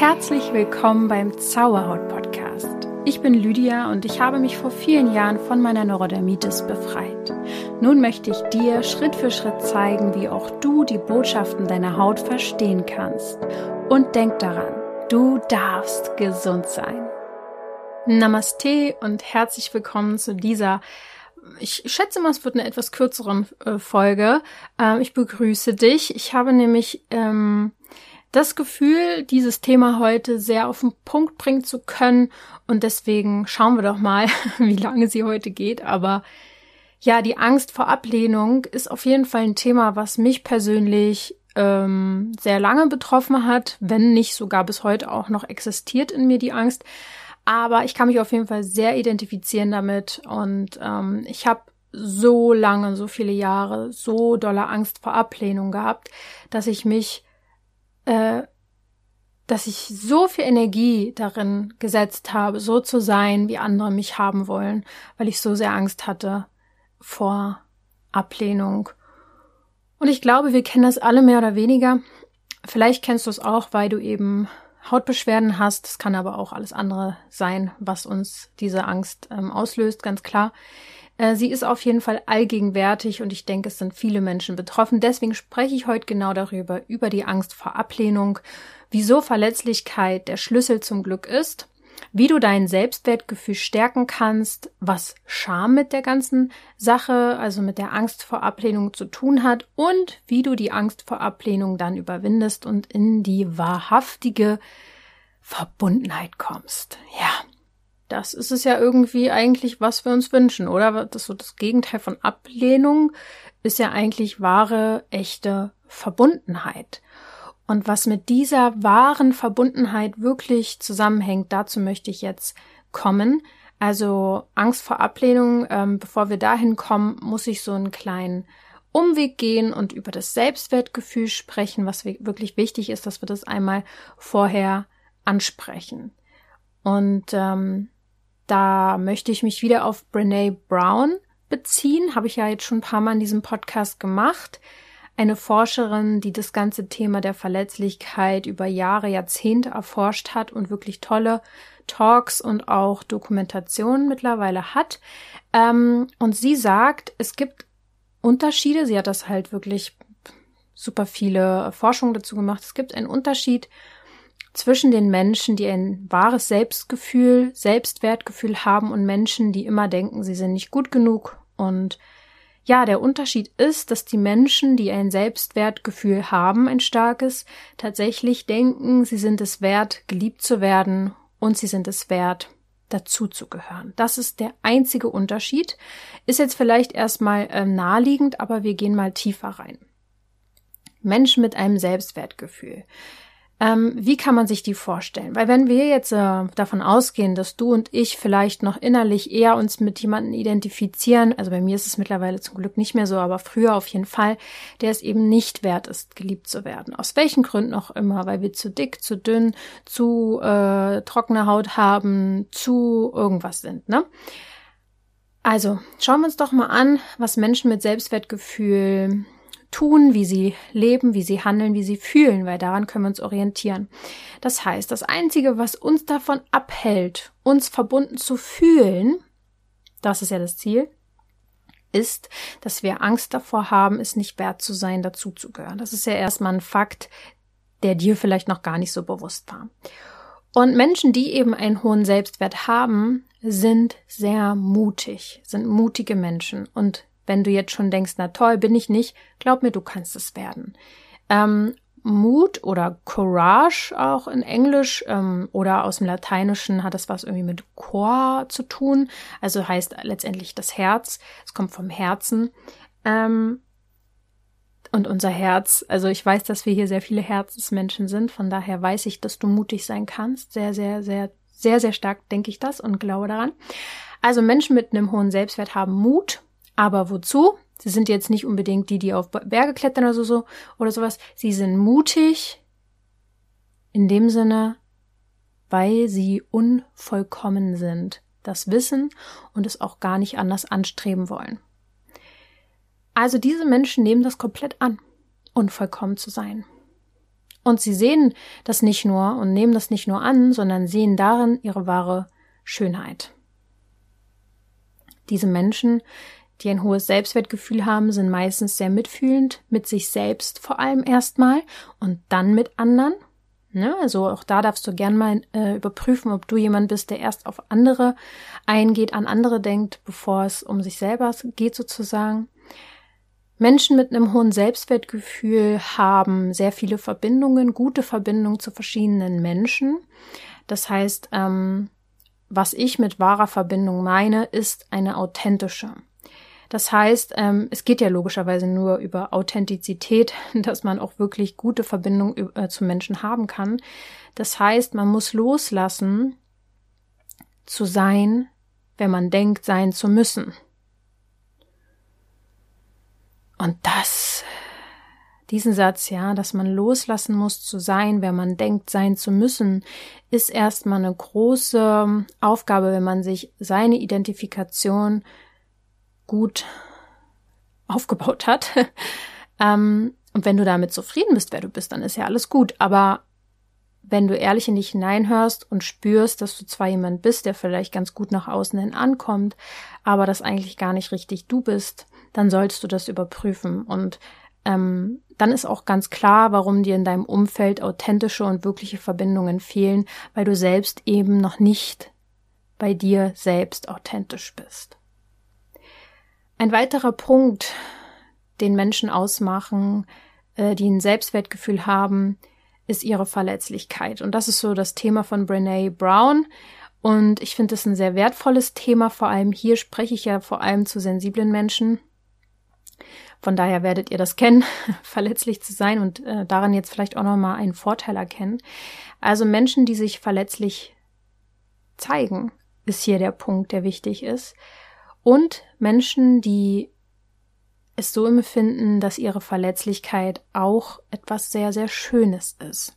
Herzlich willkommen beim Zauberhaut Podcast. Ich bin Lydia und ich habe mich vor vielen Jahren von meiner Neurodermitis befreit. Nun möchte ich dir Schritt für Schritt zeigen, wie auch du die Botschaften deiner Haut verstehen kannst. Und denk daran, du darfst gesund sein. Namaste und herzlich willkommen zu dieser ich schätze mal, es wird eine etwas kürzere äh, Folge. Ähm, ich begrüße dich. Ich habe nämlich ähm, das Gefühl, dieses Thema heute sehr auf den Punkt bringen zu können. Und deswegen schauen wir doch mal, wie lange sie heute geht. Aber ja, die Angst vor Ablehnung ist auf jeden Fall ein Thema, was mich persönlich ähm, sehr lange betroffen hat, wenn nicht sogar bis heute auch noch existiert in mir die Angst. Aber ich kann mich auf jeden Fall sehr identifizieren damit und ähm, ich habe so lange, so viele Jahre, so dolle Angst vor Ablehnung gehabt, dass ich mich äh, dass ich so viel Energie darin gesetzt habe, so zu sein, wie andere mich haben wollen, weil ich so sehr Angst hatte vor Ablehnung. Und ich glaube, wir kennen das alle mehr oder weniger. Vielleicht kennst du es auch, weil du eben Hautbeschwerden hast. Es kann aber auch alles andere sein, was uns diese Angst ähm, auslöst, ganz klar. Äh, sie ist auf jeden Fall allgegenwärtig und ich denke, es sind viele Menschen betroffen. Deswegen spreche ich heute genau darüber, über die Angst vor Ablehnung, wieso Verletzlichkeit der Schlüssel zum Glück ist, wie du dein Selbstwertgefühl stärken kannst, was Scham mit der ganzen Sache, also mit der Angst vor Ablehnung zu tun hat und wie du die Angst vor Ablehnung dann überwindest und in die wahrhaftige Verbundenheit kommst. Ja, das ist es ja irgendwie eigentlich, was wir uns wünschen, oder? Das so das Gegenteil von Ablehnung ist ja eigentlich wahre, echte Verbundenheit. Und was mit dieser wahren Verbundenheit wirklich zusammenhängt, dazu möchte ich jetzt kommen. Also Angst vor Ablehnung, ähm, bevor wir dahin kommen, muss ich so einen kleinen Umweg gehen und über das Selbstwertgefühl sprechen, was wirklich wichtig ist, dass wir das einmal vorher ansprechen. Und ähm, da möchte ich mich wieder auf Brene Brown beziehen. Habe ich ja jetzt schon ein paar Mal in diesem Podcast gemacht. Eine Forscherin, die das ganze Thema der Verletzlichkeit über Jahre, Jahrzehnte erforscht hat und wirklich tolle Talks und auch Dokumentationen mittlerweile hat. Ähm, und sie sagt, es gibt Unterschiede. Sie hat das halt wirklich super viele Forschungen dazu gemacht. Es gibt einen Unterschied zwischen den Menschen, die ein wahres Selbstgefühl, Selbstwertgefühl haben und Menschen, die immer denken, sie sind nicht gut genug. Und ja, der Unterschied ist, dass die Menschen, die ein Selbstwertgefühl haben, ein starkes, tatsächlich denken, sie sind es wert, geliebt zu werden und sie sind es wert, dazuzugehören. Das ist der einzige Unterschied. Ist jetzt vielleicht erstmal äh, naheliegend, aber wir gehen mal tiefer rein. Menschen mit einem Selbstwertgefühl. Ähm, wie kann man sich die vorstellen? Weil wenn wir jetzt äh, davon ausgehen, dass du und ich vielleicht noch innerlich eher uns mit jemandem identifizieren, also bei mir ist es mittlerweile zum Glück nicht mehr so, aber früher auf jeden Fall, der es eben nicht wert ist, geliebt zu werden. Aus welchen Gründen auch immer, weil wir zu dick, zu dünn, zu äh, trockene Haut haben, zu irgendwas sind, ne? Also, schauen wir uns doch mal an, was Menschen mit Selbstwertgefühl tun, wie sie leben, wie sie handeln, wie sie fühlen, weil daran können wir uns orientieren. Das heißt, das Einzige, was uns davon abhält, uns verbunden zu fühlen, das ist ja das Ziel, ist, dass wir Angst davor haben, es nicht wert zu sein, dazuzugehören. Das ist ja erstmal ein Fakt, der dir vielleicht noch gar nicht so bewusst war. Und Menschen, die eben einen hohen Selbstwert haben, sind sehr mutig, sind mutige Menschen und wenn du jetzt schon denkst, na toll, bin ich nicht, glaub mir, du kannst es werden. Ähm, Mut oder Courage auch in Englisch ähm, oder aus dem Lateinischen hat das was irgendwie mit Cor zu tun. Also heißt letztendlich das Herz. Es kommt vom Herzen. Ähm, und unser Herz, also ich weiß, dass wir hier sehr viele Herzensmenschen sind. Von daher weiß ich, dass du mutig sein kannst. Sehr, sehr, sehr, sehr, sehr stark denke ich das und glaube daran. Also Menschen mit einem hohen Selbstwert haben Mut aber wozu? Sie sind jetzt nicht unbedingt die, die auf Berge klettern oder so, so oder sowas. Sie sind mutig in dem Sinne, weil sie unvollkommen sind, das wissen und es auch gar nicht anders anstreben wollen. Also diese Menschen nehmen das komplett an, unvollkommen zu sein. Und sie sehen das nicht nur und nehmen das nicht nur an, sondern sehen darin ihre wahre Schönheit. Diese Menschen, die ein hohes Selbstwertgefühl haben, sind meistens sehr mitfühlend mit sich selbst vor allem erstmal und dann mit anderen. Ne? Also auch da darfst du gern mal äh, überprüfen, ob du jemand bist, der erst auf andere eingeht, an andere denkt, bevor es um sich selber geht sozusagen. Menschen mit einem hohen Selbstwertgefühl haben sehr viele Verbindungen, gute Verbindungen zu verschiedenen Menschen. Das heißt, ähm, was ich mit wahrer Verbindung meine, ist eine authentische. Das heißt, ähm, es geht ja logischerweise nur über Authentizität, dass man auch wirklich gute Verbindungen äh, zu Menschen haben kann. Das heißt, man muss loslassen, zu sein, wenn man denkt, sein zu müssen. Und das, diesen Satz, ja, dass man loslassen muss zu sein, wer man denkt, sein zu müssen, ist erstmal eine große Aufgabe, wenn man sich seine Identifikation gut aufgebaut hat. ähm, und wenn du damit zufrieden bist, wer du bist, dann ist ja alles gut. Aber wenn du ehrlich in dich hineinhörst und spürst, dass du zwar jemand bist, der vielleicht ganz gut nach außen hin ankommt, aber das eigentlich gar nicht richtig du bist, dann sollst du das überprüfen. Und ähm, dann ist auch ganz klar, warum dir in deinem Umfeld authentische und wirkliche Verbindungen fehlen, weil du selbst eben noch nicht bei dir selbst authentisch bist. Ein weiterer Punkt, den Menschen ausmachen, äh, die ein Selbstwertgefühl haben, ist ihre Verletzlichkeit. Und das ist so das Thema von Brene Brown. Und ich finde es ein sehr wertvolles Thema. Vor allem hier spreche ich ja vor allem zu sensiblen Menschen. Von daher werdet ihr das kennen, verletzlich zu sein und äh, daran jetzt vielleicht auch nochmal einen Vorteil erkennen. Also Menschen, die sich verletzlich zeigen, ist hier der Punkt, der wichtig ist. Und Menschen, die es so empfinden, dass ihre Verletzlichkeit auch etwas sehr, sehr Schönes ist.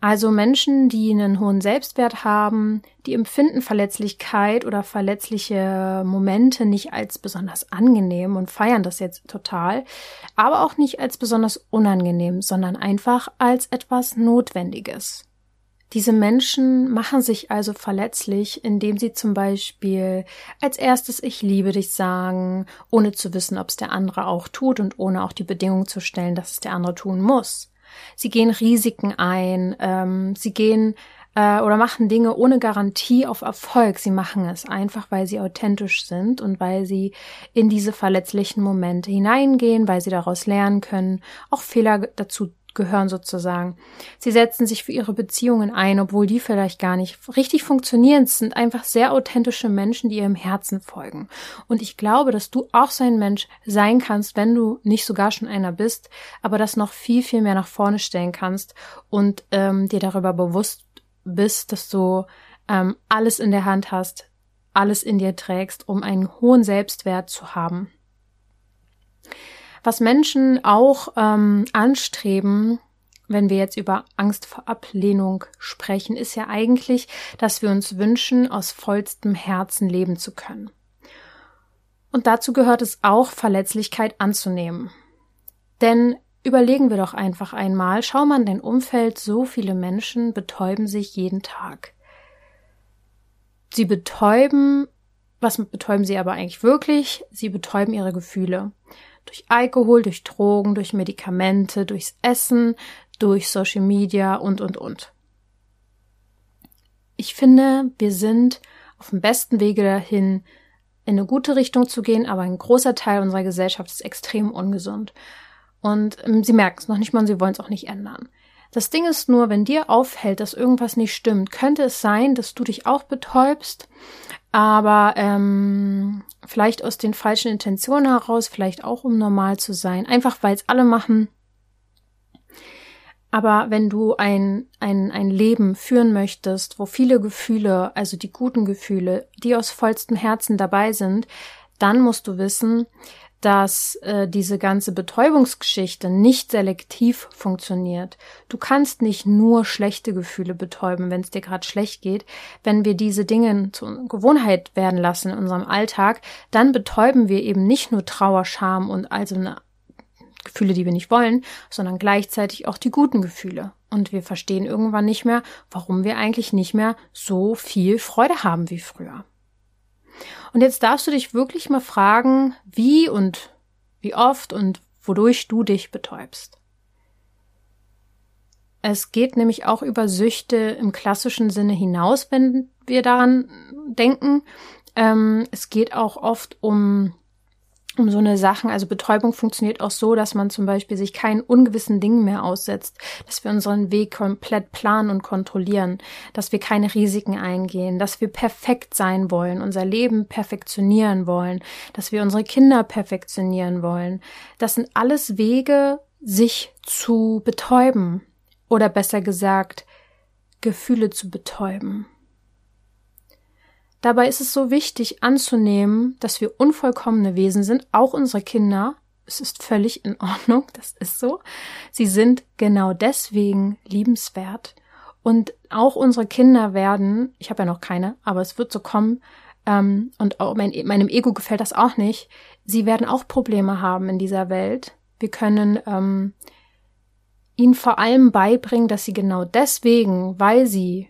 Also Menschen, die einen hohen Selbstwert haben, die empfinden Verletzlichkeit oder verletzliche Momente nicht als besonders angenehm und feiern das jetzt total, aber auch nicht als besonders unangenehm, sondern einfach als etwas Notwendiges. Diese Menschen machen sich also verletzlich, indem sie zum Beispiel als erstes Ich liebe dich sagen, ohne zu wissen, ob es der andere auch tut und ohne auch die Bedingung zu stellen, dass es der andere tun muss. Sie gehen Risiken ein, ähm, sie gehen äh, oder machen Dinge ohne Garantie auf Erfolg. Sie machen es einfach, weil sie authentisch sind und weil sie in diese verletzlichen Momente hineingehen, weil sie daraus lernen können, auch Fehler dazu gehören sozusagen. Sie setzen sich für ihre Beziehungen ein, obwohl die vielleicht gar nicht richtig funktionieren. Es sind einfach sehr authentische Menschen, die ihrem Herzen folgen. Und ich glaube, dass du auch so ein Mensch sein kannst, wenn du nicht sogar schon einer bist, aber das noch viel, viel mehr nach vorne stellen kannst und ähm, dir darüber bewusst bist, dass du ähm, alles in der Hand hast, alles in dir trägst, um einen hohen Selbstwert zu haben. Was Menschen auch ähm, anstreben, wenn wir jetzt über Angst vor Ablehnung sprechen, ist ja eigentlich, dass wir uns wünschen, aus vollstem Herzen leben zu können. Und dazu gehört es auch, Verletzlichkeit anzunehmen. Denn überlegen wir doch einfach einmal, schau mal in dein Umfeld, so viele Menschen betäuben sich jeden Tag. Sie betäuben, was betäuben sie aber eigentlich wirklich? Sie betäuben ihre Gefühle. Durch Alkohol, durch Drogen, durch Medikamente, durchs Essen, durch Social Media und, und, und. Ich finde, wir sind auf dem besten Wege dahin, in eine gute Richtung zu gehen, aber ein großer Teil unserer Gesellschaft ist extrem ungesund. Und ähm, sie merken es noch nicht mal und sie wollen es auch nicht ändern. Das Ding ist nur, wenn dir auffällt, dass irgendwas nicht stimmt, könnte es sein, dass du dich auch betäubst, aber ähm, vielleicht aus den falschen Intentionen heraus, vielleicht auch um normal zu sein, einfach weil es alle machen. Aber wenn du ein, ein, ein Leben führen möchtest, wo viele Gefühle, also die guten Gefühle, die aus vollstem Herzen dabei sind, dann musst du wissen, dass äh, diese ganze Betäubungsgeschichte nicht selektiv funktioniert. Du kannst nicht nur schlechte Gefühle betäuben, wenn es dir gerade schlecht geht. Wenn wir diese Dinge zur Gewohnheit werden lassen in unserem Alltag, dann betäuben wir eben nicht nur Trauer, Scham und also eine Gefühle, die wir nicht wollen, sondern gleichzeitig auch die guten Gefühle. Und wir verstehen irgendwann nicht mehr, warum wir eigentlich nicht mehr so viel Freude haben wie früher. Und jetzt darfst du dich wirklich mal fragen, wie und wie oft und wodurch du dich betäubst. Es geht nämlich auch über Süchte im klassischen Sinne hinaus, wenn wir daran denken. Ähm, es geht auch oft um um so eine Sachen. Also Betäubung funktioniert auch so, dass man zum Beispiel sich keinen ungewissen Dingen mehr aussetzt, dass wir unseren Weg komplett planen und kontrollieren, dass wir keine Risiken eingehen, dass wir perfekt sein wollen, unser Leben perfektionieren wollen, dass wir unsere Kinder perfektionieren wollen. Das sind alles Wege, sich zu betäuben oder besser gesagt, Gefühle zu betäuben. Dabei ist es so wichtig anzunehmen, dass wir unvollkommene Wesen sind, auch unsere Kinder. Es ist völlig in Ordnung, das ist so. Sie sind genau deswegen liebenswert. Und auch unsere Kinder werden, ich habe ja noch keine, aber es wird so kommen, ähm, und auch mein, meinem Ego gefällt das auch nicht, sie werden auch Probleme haben in dieser Welt. Wir können ähm, ihnen vor allem beibringen, dass sie genau deswegen, weil sie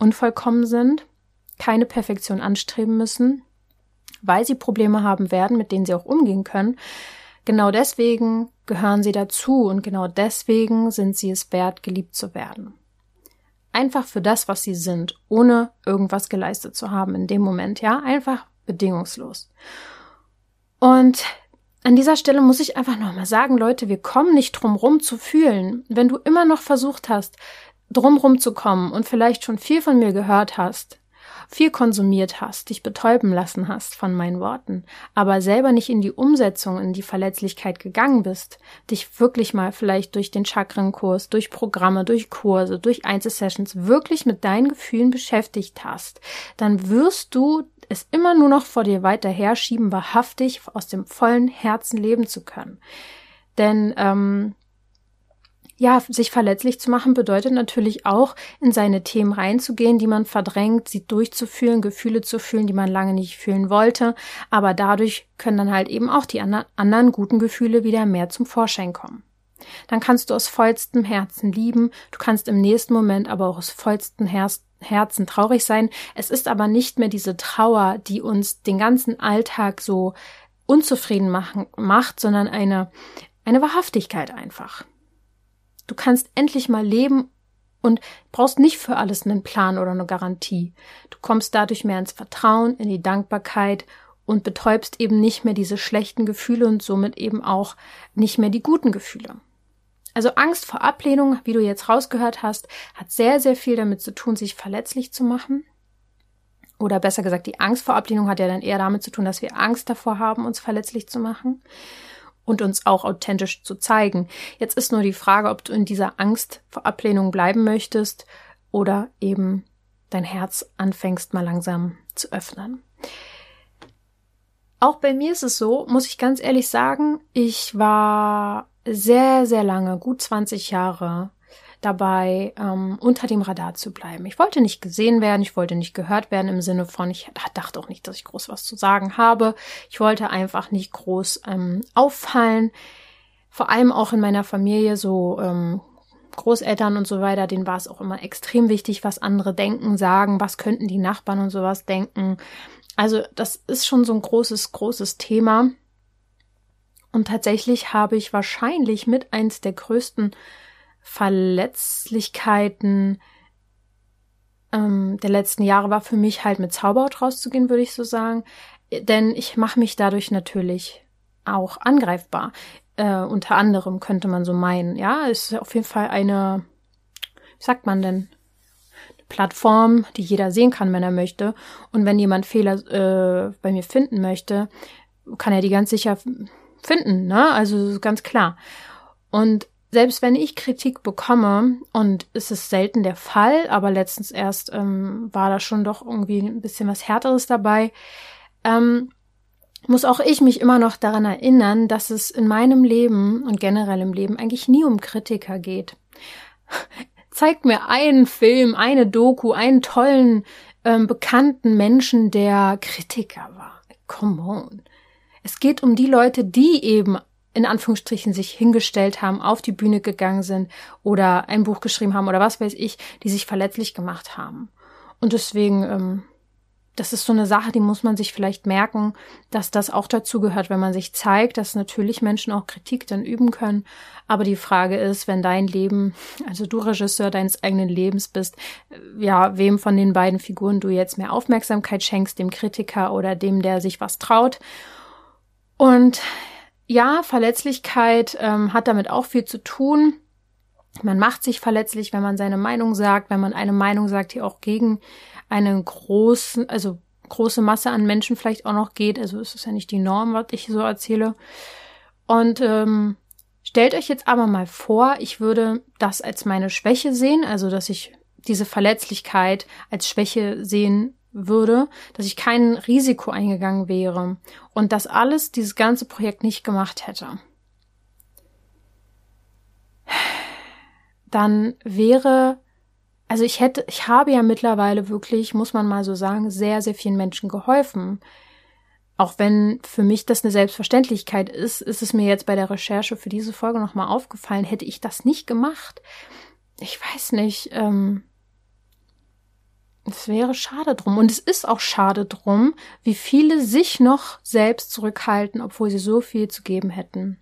unvollkommen sind, keine Perfektion anstreben müssen, weil sie Probleme haben werden, mit denen sie auch umgehen können. Genau deswegen gehören sie dazu und genau deswegen sind sie es wert, geliebt zu werden. Einfach für das, was sie sind, ohne irgendwas geleistet zu haben in dem Moment, ja, einfach bedingungslos. Und an dieser Stelle muss ich einfach nochmal sagen, Leute, wir kommen nicht drum rum zu fühlen. Wenn du immer noch versucht hast, drumrum zu kommen und vielleicht schon viel von mir gehört hast, viel konsumiert hast, dich betäuben lassen hast von meinen Worten, aber selber nicht in die Umsetzung, in die Verletzlichkeit gegangen bist, dich wirklich mal vielleicht durch den Chakrenkurs, durch Programme, durch Kurse, durch Einzelsessions wirklich mit deinen Gefühlen beschäftigt hast, dann wirst du es immer nur noch vor dir weiter herschieben, wahrhaftig aus dem vollen Herzen leben zu können. Denn ähm, ja, sich verletzlich zu machen bedeutet natürlich auch, in seine Themen reinzugehen, die man verdrängt, sie durchzufühlen, Gefühle zu fühlen, die man lange nicht fühlen wollte. Aber dadurch können dann halt eben auch die anderen guten Gefühle wieder mehr zum Vorschein kommen. Dann kannst du aus vollstem Herzen lieben, du kannst im nächsten Moment aber auch aus vollstem Herzen traurig sein. Es ist aber nicht mehr diese Trauer, die uns den ganzen Alltag so unzufrieden machen, macht, sondern eine, eine Wahrhaftigkeit einfach. Du kannst endlich mal leben und brauchst nicht für alles einen Plan oder eine Garantie. Du kommst dadurch mehr ins Vertrauen, in die Dankbarkeit und betäubst eben nicht mehr diese schlechten Gefühle und somit eben auch nicht mehr die guten Gefühle. Also Angst vor Ablehnung, wie du jetzt rausgehört hast, hat sehr, sehr viel damit zu tun, sich verletzlich zu machen. Oder besser gesagt, die Angst vor Ablehnung hat ja dann eher damit zu tun, dass wir Angst davor haben, uns verletzlich zu machen und uns auch authentisch zu zeigen. Jetzt ist nur die Frage, ob du in dieser Angst vor Ablehnung bleiben möchtest oder eben dein Herz anfängst mal langsam zu öffnen. Auch bei mir ist es so, muss ich ganz ehrlich sagen, ich war sehr, sehr lange, gut 20 Jahre dabei, ähm, unter dem Radar zu bleiben. Ich wollte nicht gesehen werden, ich wollte nicht gehört werden im Sinne von, ich dachte auch nicht, dass ich groß was zu sagen habe. Ich wollte einfach nicht groß ähm, auffallen. Vor allem auch in meiner Familie so ähm, Großeltern und so weiter, denen war es auch immer extrem wichtig, was andere denken, sagen, was könnten die Nachbarn und sowas denken. Also das ist schon so ein großes, großes Thema. Und tatsächlich habe ich wahrscheinlich mit eins der größten Verletzlichkeiten ähm, der letzten Jahre war für mich halt mit Zauberhaut rauszugehen, würde ich so sagen. Denn ich mache mich dadurch natürlich auch angreifbar. Äh, unter anderem könnte man so meinen. Ja, es ist auf jeden Fall eine, wie sagt man denn? Plattform, die jeder sehen kann, wenn er möchte. Und wenn jemand Fehler äh, bei mir finden möchte, kann er die ganz sicher finden, ne? Also ganz klar. Und selbst wenn ich Kritik bekomme, und es ist selten der Fall, aber letztens erst ähm, war da schon doch irgendwie ein bisschen was Härteres dabei, ähm, muss auch ich mich immer noch daran erinnern, dass es in meinem Leben und generell im Leben eigentlich nie um Kritiker geht. Zeigt mir einen Film, eine Doku, einen tollen, ähm, bekannten Menschen, der Kritiker war. Come on. Es geht um die Leute, die eben in Anführungsstrichen sich hingestellt haben, auf die Bühne gegangen sind oder ein Buch geschrieben haben oder was weiß ich, die sich verletzlich gemacht haben. Und deswegen, ähm, das ist so eine Sache, die muss man sich vielleicht merken, dass das auch dazu gehört, wenn man sich zeigt, dass natürlich Menschen auch Kritik dann üben können. Aber die Frage ist, wenn dein Leben, also du Regisseur deines eigenen Lebens bist, ja, wem von den beiden Figuren du jetzt mehr Aufmerksamkeit schenkst, dem Kritiker oder dem, der sich was traut. Und ja, Verletzlichkeit ähm, hat damit auch viel zu tun. Man macht sich verletzlich, wenn man seine Meinung sagt, wenn man eine Meinung sagt, die auch gegen eine große, also große Masse an Menschen vielleicht auch noch geht. Also es ist ja nicht die Norm, was ich so erzähle. Und ähm, stellt euch jetzt aber mal vor, ich würde das als meine Schwäche sehen, also dass ich diese Verletzlichkeit als Schwäche sehen würde, dass ich kein Risiko eingegangen wäre und das alles dieses ganze Projekt nicht gemacht hätte. Dann wäre, also ich hätte, ich habe ja mittlerweile wirklich, muss man mal so sagen, sehr, sehr vielen Menschen geholfen. Auch wenn für mich das eine Selbstverständlichkeit ist, ist es mir jetzt bei der Recherche für diese Folge nochmal aufgefallen, hätte ich das nicht gemacht. Ich weiß nicht, ähm, es wäre schade drum. Und es ist auch schade drum, wie viele sich noch selbst zurückhalten, obwohl sie so viel zu geben hätten.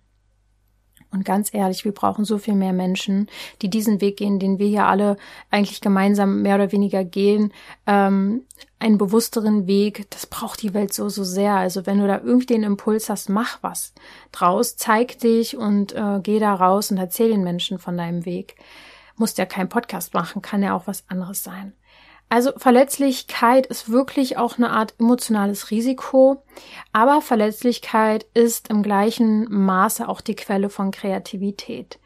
Und ganz ehrlich, wir brauchen so viel mehr Menschen, die diesen Weg gehen, den wir ja alle eigentlich gemeinsam mehr oder weniger gehen. Ähm, einen bewussteren Weg, das braucht die Welt so, so sehr. Also wenn du da irgendwie den Impuls hast, mach was draus, zeig dich und äh, geh da raus und erzähl den Menschen von deinem Weg. Musst ja kein Podcast machen, kann ja auch was anderes sein. Also Verletzlichkeit ist wirklich auch eine Art emotionales Risiko, aber Verletzlichkeit ist im gleichen Maße auch die Quelle von Kreativität.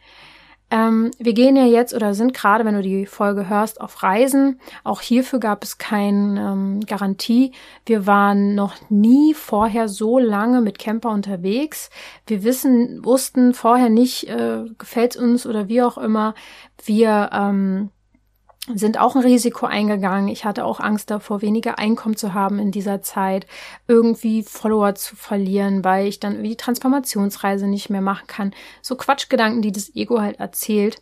Ähm, wir gehen ja jetzt oder sind gerade, wenn du die Folge hörst, auf Reisen. Auch hierfür gab es keine ähm, Garantie. Wir waren noch nie vorher so lange mit Camper unterwegs. Wir wissen, wussten vorher nicht, äh, gefällt uns oder wie auch immer. Wir ähm, sind auch ein Risiko eingegangen. Ich hatte auch Angst davor, weniger Einkommen zu haben in dieser Zeit, irgendwie Follower zu verlieren, weil ich dann die Transformationsreise nicht mehr machen kann. So Quatschgedanken, die das Ego halt erzählt.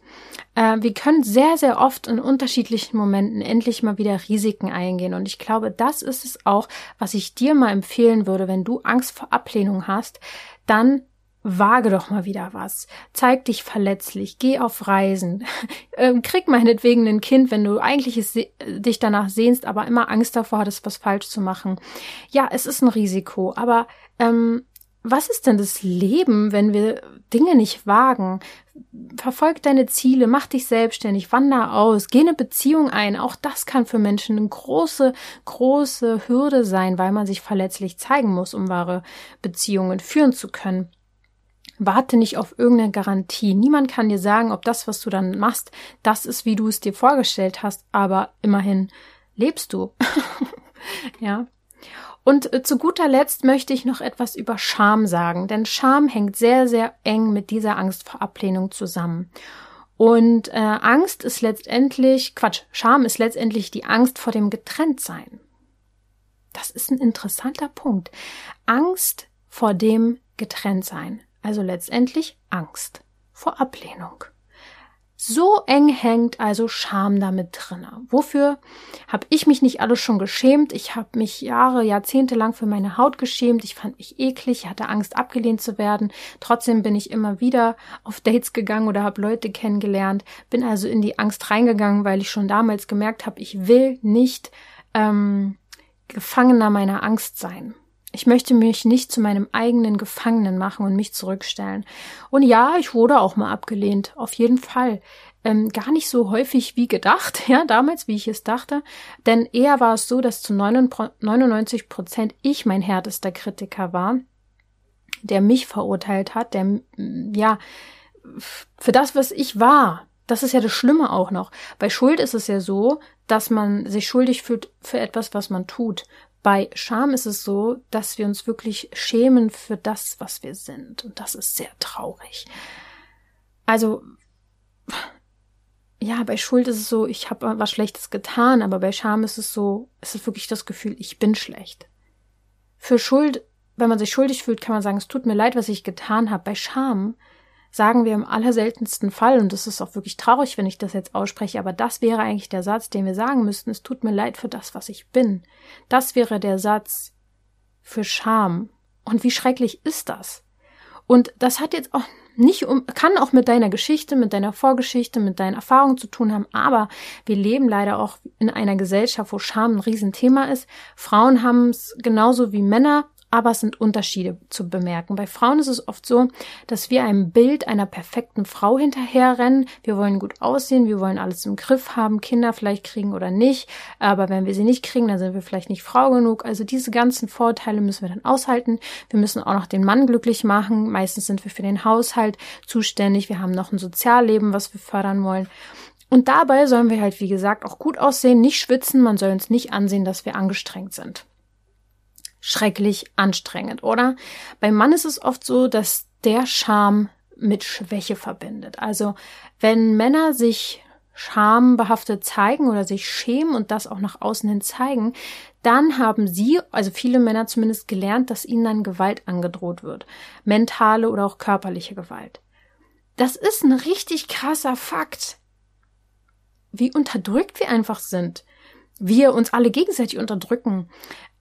Äh, wir können sehr, sehr oft in unterschiedlichen Momenten endlich mal wieder Risiken eingehen. Und ich glaube, das ist es auch, was ich dir mal empfehlen würde, wenn du Angst vor Ablehnung hast, dann Wage doch mal wieder was. Zeig dich verletzlich. Geh auf Reisen. Ähm, krieg meinetwegen ein Kind, wenn du eigentlich es, dich danach sehnst, aber immer Angst davor hattest, was falsch zu machen. Ja, es ist ein Risiko, aber ähm, was ist denn das Leben, wenn wir Dinge nicht wagen? Verfolg deine Ziele, mach dich selbstständig, wander aus, geh eine Beziehung ein. Auch das kann für Menschen eine große, große Hürde sein, weil man sich verletzlich zeigen muss, um wahre Beziehungen führen zu können. Warte nicht auf irgendeine Garantie. Niemand kann dir sagen, ob das, was du dann machst, das ist, wie du es dir vorgestellt hast, aber immerhin lebst du. ja. Und äh, zu guter Letzt möchte ich noch etwas über Scham sagen, denn Scham hängt sehr, sehr eng mit dieser Angst vor Ablehnung zusammen. Und äh, Angst ist letztendlich, Quatsch, Scham ist letztendlich die Angst vor dem Getrenntsein. Das ist ein interessanter Punkt. Angst vor dem Getrenntsein also letztendlich Angst vor Ablehnung. So eng hängt also Scham damit drinne. Wofür habe ich mich nicht alles schon geschämt? Ich habe mich Jahre, Jahrzehnte lang für meine Haut geschämt. Ich fand mich eklig, ich hatte Angst, abgelehnt zu werden. Trotzdem bin ich immer wieder auf Dates gegangen oder habe Leute kennengelernt. Bin also in die Angst reingegangen, weil ich schon damals gemerkt habe, ich will nicht ähm, Gefangener meiner Angst sein. Ich möchte mich nicht zu meinem eigenen Gefangenen machen und mich zurückstellen. Und ja, ich wurde auch mal abgelehnt, auf jeden Fall. Ähm, gar nicht so häufig wie gedacht, ja, damals, wie ich es dachte. Denn eher war es so, dass zu 99 Prozent ich mein härtester Kritiker war, der mich verurteilt hat, der, ja, für das, was ich war. Das ist ja das Schlimme auch noch. Bei Schuld ist es ja so, dass man sich schuldig fühlt für etwas, was man tut. Bei Scham ist es so, dass wir uns wirklich schämen für das, was wir sind. Und das ist sehr traurig. Also, ja, bei Schuld ist es so, ich habe was Schlechtes getan, aber bei Scham ist es so, es ist wirklich das Gefühl, ich bin schlecht. Für Schuld wenn man sich schuldig fühlt, kann man sagen, es tut mir leid, was ich getan habe. Bei Scham sagen wir im allerseltensten Fall, und das ist auch wirklich traurig, wenn ich das jetzt ausspreche, aber das wäre eigentlich der Satz, den wir sagen müssten, es tut mir leid für das, was ich bin. Das wäre der Satz für Scham. Und wie schrecklich ist das? Und das hat jetzt auch nicht um, kann auch mit deiner Geschichte, mit deiner Vorgeschichte, mit deinen Erfahrungen zu tun haben, aber wir leben leider auch in einer Gesellschaft, wo Scham ein Riesenthema ist. Frauen haben es genauso wie Männer aber es sind Unterschiede zu bemerken. Bei Frauen ist es oft so, dass wir einem Bild einer perfekten Frau hinterherrennen. Wir wollen gut aussehen, wir wollen alles im Griff haben, Kinder vielleicht kriegen oder nicht. Aber wenn wir sie nicht kriegen, dann sind wir vielleicht nicht Frau genug. Also diese ganzen Vorteile müssen wir dann aushalten. Wir müssen auch noch den Mann glücklich machen. Meistens sind wir für den Haushalt zuständig. Wir haben noch ein Sozialleben, was wir fördern wollen. Und dabei sollen wir halt, wie gesagt, auch gut aussehen, nicht schwitzen. Man soll uns nicht ansehen, dass wir angestrengt sind schrecklich anstrengend, oder? Beim Mann ist es oft so, dass der Scham mit Schwäche verbindet. Also wenn Männer sich schambehaftet zeigen oder sich schämen und das auch nach außen hin zeigen, dann haben sie, also viele Männer zumindest gelernt, dass ihnen dann Gewalt angedroht wird. Mentale oder auch körperliche Gewalt. Das ist ein richtig krasser Fakt. Wie unterdrückt wir einfach sind. Wir uns alle gegenseitig unterdrücken.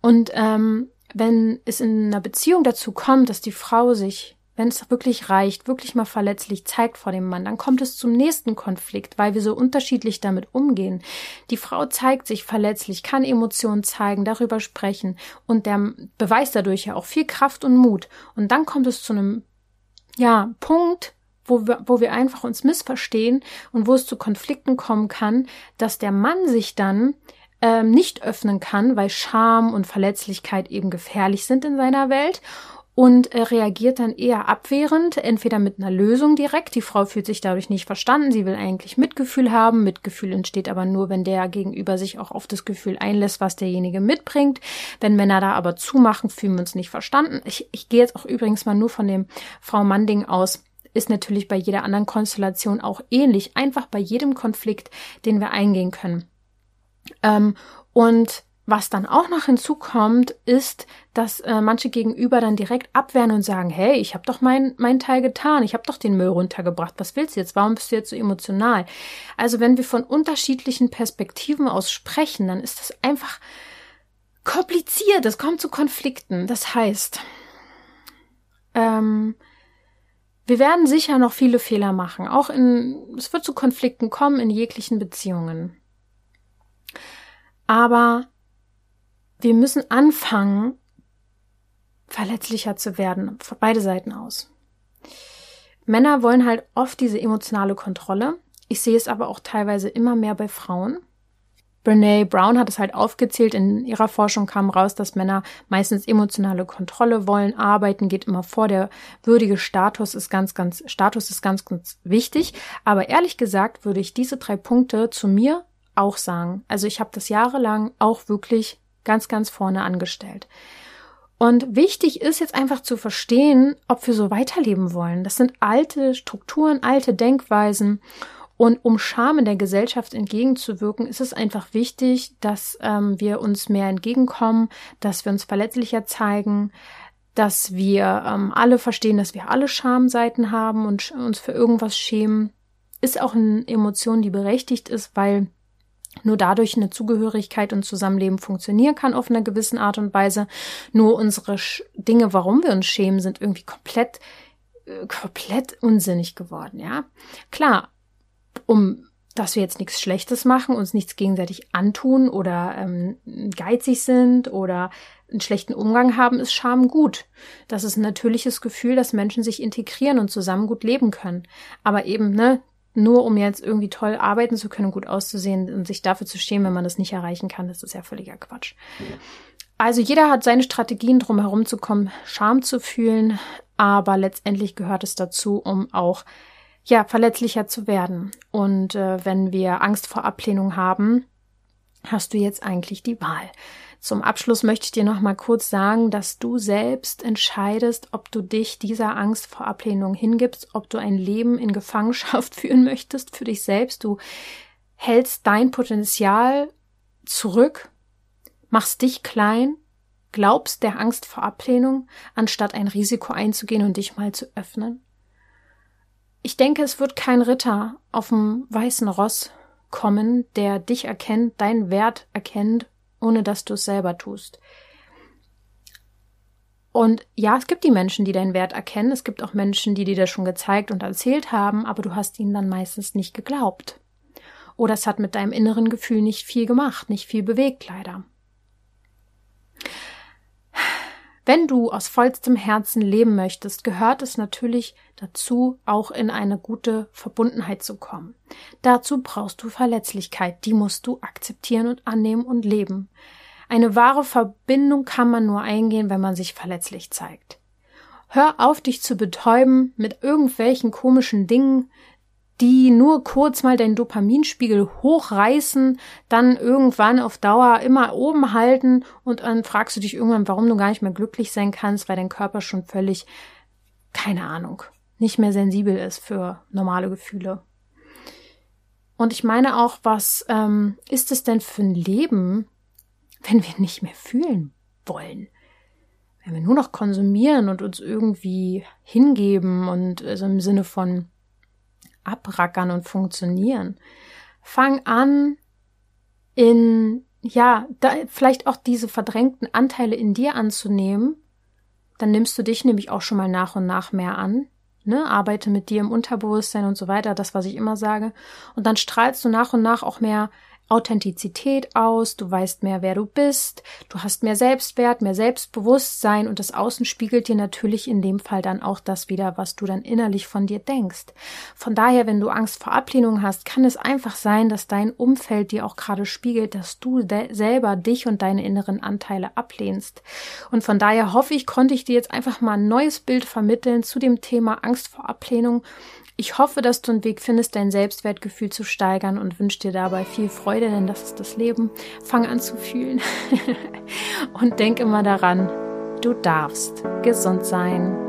Und ähm, wenn es in einer Beziehung dazu kommt, dass die Frau sich, wenn es wirklich reicht, wirklich mal verletzlich zeigt vor dem Mann, dann kommt es zum nächsten Konflikt, weil wir so unterschiedlich damit umgehen. Die Frau zeigt sich verletzlich, kann Emotionen zeigen, darüber sprechen und der beweist dadurch ja auch viel Kraft und Mut. Und dann kommt es zu einem, ja, Punkt, wo wir, wo wir einfach uns missverstehen und wo es zu Konflikten kommen kann, dass der Mann sich dann ähm, nicht öffnen kann, weil Scham und Verletzlichkeit eben gefährlich sind in seiner Welt und äh, reagiert dann eher abwehrend, entweder mit einer Lösung direkt. Die Frau fühlt sich dadurch nicht verstanden. Sie will eigentlich Mitgefühl haben. Mitgefühl entsteht aber nur, wenn der Gegenüber sich auch auf das Gefühl einlässt, was derjenige mitbringt. Wenn Männer da aber zumachen, fühlen wir uns nicht verstanden. Ich, ich gehe jetzt auch übrigens mal nur von dem Frau-Mann-Ding aus. Ist natürlich bei jeder anderen Konstellation auch ähnlich. Einfach bei jedem Konflikt, den wir eingehen können. Ähm, und was dann auch noch hinzukommt, ist, dass äh, manche Gegenüber dann direkt abwehren und sagen, hey, ich habe doch meinen mein Teil getan, ich habe doch den Müll runtergebracht, was willst du jetzt, warum bist du jetzt so emotional? Also wenn wir von unterschiedlichen Perspektiven aus sprechen, dann ist das einfach kompliziert, es kommt zu Konflikten. Das heißt, ähm, wir werden sicher noch viele Fehler machen, auch in, es wird zu Konflikten kommen in jeglichen Beziehungen. Aber wir müssen anfangen, verletzlicher zu werden, von beide Seiten aus. Männer wollen halt oft diese emotionale Kontrolle. Ich sehe es aber auch teilweise immer mehr bei Frauen. Brene Brown hat es halt aufgezählt. In ihrer Forschung kam raus, dass Männer meistens emotionale Kontrolle wollen. Arbeiten geht immer vor. Der würdige Status ist ganz, ganz, Status ist ganz, ganz wichtig. Aber ehrlich gesagt würde ich diese drei Punkte zu mir auch sagen. Also ich habe das jahrelang auch wirklich ganz, ganz vorne angestellt. Und wichtig ist jetzt einfach zu verstehen, ob wir so weiterleben wollen. Das sind alte Strukturen, alte Denkweisen. Und um Scham in der Gesellschaft entgegenzuwirken, ist es einfach wichtig, dass ähm, wir uns mehr entgegenkommen, dass wir uns verletzlicher zeigen, dass wir ähm, alle verstehen, dass wir alle Schamseiten haben und uns für irgendwas schämen. Ist auch eine Emotion, die berechtigt ist, weil nur dadurch eine Zugehörigkeit und Zusammenleben funktionieren kann auf einer gewissen Art und Weise. Nur unsere Dinge, warum wir uns schämen, sind irgendwie komplett, äh, komplett unsinnig geworden, ja. Klar, um dass wir jetzt nichts Schlechtes machen, uns nichts gegenseitig antun oder ähm, geizig sind oder einen schlechten Umgang haben, ist Scham gut. Das ist ein natürliches Gefühl, dass Menschen sich integrieren und zusammen gut leben können. Aber eben, ne, nur um jetzt irgendwie toll arbeiten zu können gut auszusehen und sich dafür zu stehen, wenn man das nicht erreichen kann, das ist ja völliger Quatsch. Also jeder hat seine Strategien, drum herum zu kommen, Scham zu fühlen, aber letztendlich gehört es dazu, um auch ja verletzlicher zu werden. Und äh, wenn wir Angst vor Ablehnung haben, hast du jetzt eigentlich die Wahl. Zum Abschluss möchte ich dir noch mal kurz sagen, dass du selbst entscheidest, ob du dich dieser Angst vor Ablehnung hingibst, ob du ein Leben in Gefangenschaft führen möchtest für dich selbst. Du hältst dein Potenzial zurück, machst dich klein glaubst der Angst vor Ablehnung, anstatt ein Risiko einzugehen und dich mal zu öffnen? Ich denke, es wird kein Ritter auf dem weißen Ross kommen, der dich erkennt, deinen Wert erkennt, ohne dass du es selber tust. Und ja, es gibt die Menschen, die deinen Wert erkennen. Es gibt auch Menschen, die dir das schon gezeigt und erzählt haben, aber du hast ihnen dann meistens nicht geglaubt. Oder es hat mit deinem inneren Gefühl nicht viel gemacht, nicht viel bewegt, leider. Wenn du aus vollstem Herzen leben möchtest, gehört es natürlich dazu, auch in eine gute Verbundenheit zu kommen. Dazu brauchst du Verletzlichkeit, die musst du akzeptieren und annehmen und leben. Eine wahre Verbindung kann man nur eingehen, wenn man sich verletzlich zeigt. Hör auf, dich zu betäuben mit irgendwelchen komischen Dingen, die nur kurz mal den Dopaminspiegel hochreißen, dann irgendwann auf Dauer immer oben halten und dann fragst du dich irgendwann, warum du gar nicht mehr glücklich sein kannst, weil dein Körper schon völlig, keine Ahnung, nicht mehr sensibel ist für normale Gefühle. Und ich meine auch, was ähm, ist es denn für ein Leben, wenn wir nicht mehr fühlen wollen? Wenn wir nur noch konsumieren und uns irgendwie hingeben und also im Sinne von abrackern und funktionieren. Fang an, in, ja, da vielleicht auch diese verdrängten Anteile in dir anzunehmen. Dann nimmst du dich nämlich auch schon mal nach und nach mehr an. Ne, arbeite mit dir im Unterbewusstsein und so weiter, das, was ich immer sage. Und dann strahlst du nach und nach auch mehr Authentizität aus, du weißt mehr, wer du bist, du hast mehr Selbstwert, mehr Selbstbewusstsein und das Außen spiegelt dir natürlich in dem Fall dann auch das wieder, was du dann innerlich von dir denkst. Von daher, wenn du Angst vor Ablehnung hast, kann es einfach sein, dass dein Umfeld dir auch gerade spiegelt, dass du selber dich und deine inneren Anteile ablehnst. Und von daher hoffe ich, konnte ich dir jetzt einfach mal ein neues Bild vermitteln zu dem Thema Angst vor Ablehnung ich hoffe, dass du einen Weg findest, dein Selbstwertgefühl zu steigern und wünsche dir dabei viel Freude, denn das ist das Leben. Fang an zu fühlen und denk immer daran, du darfst gesund sein.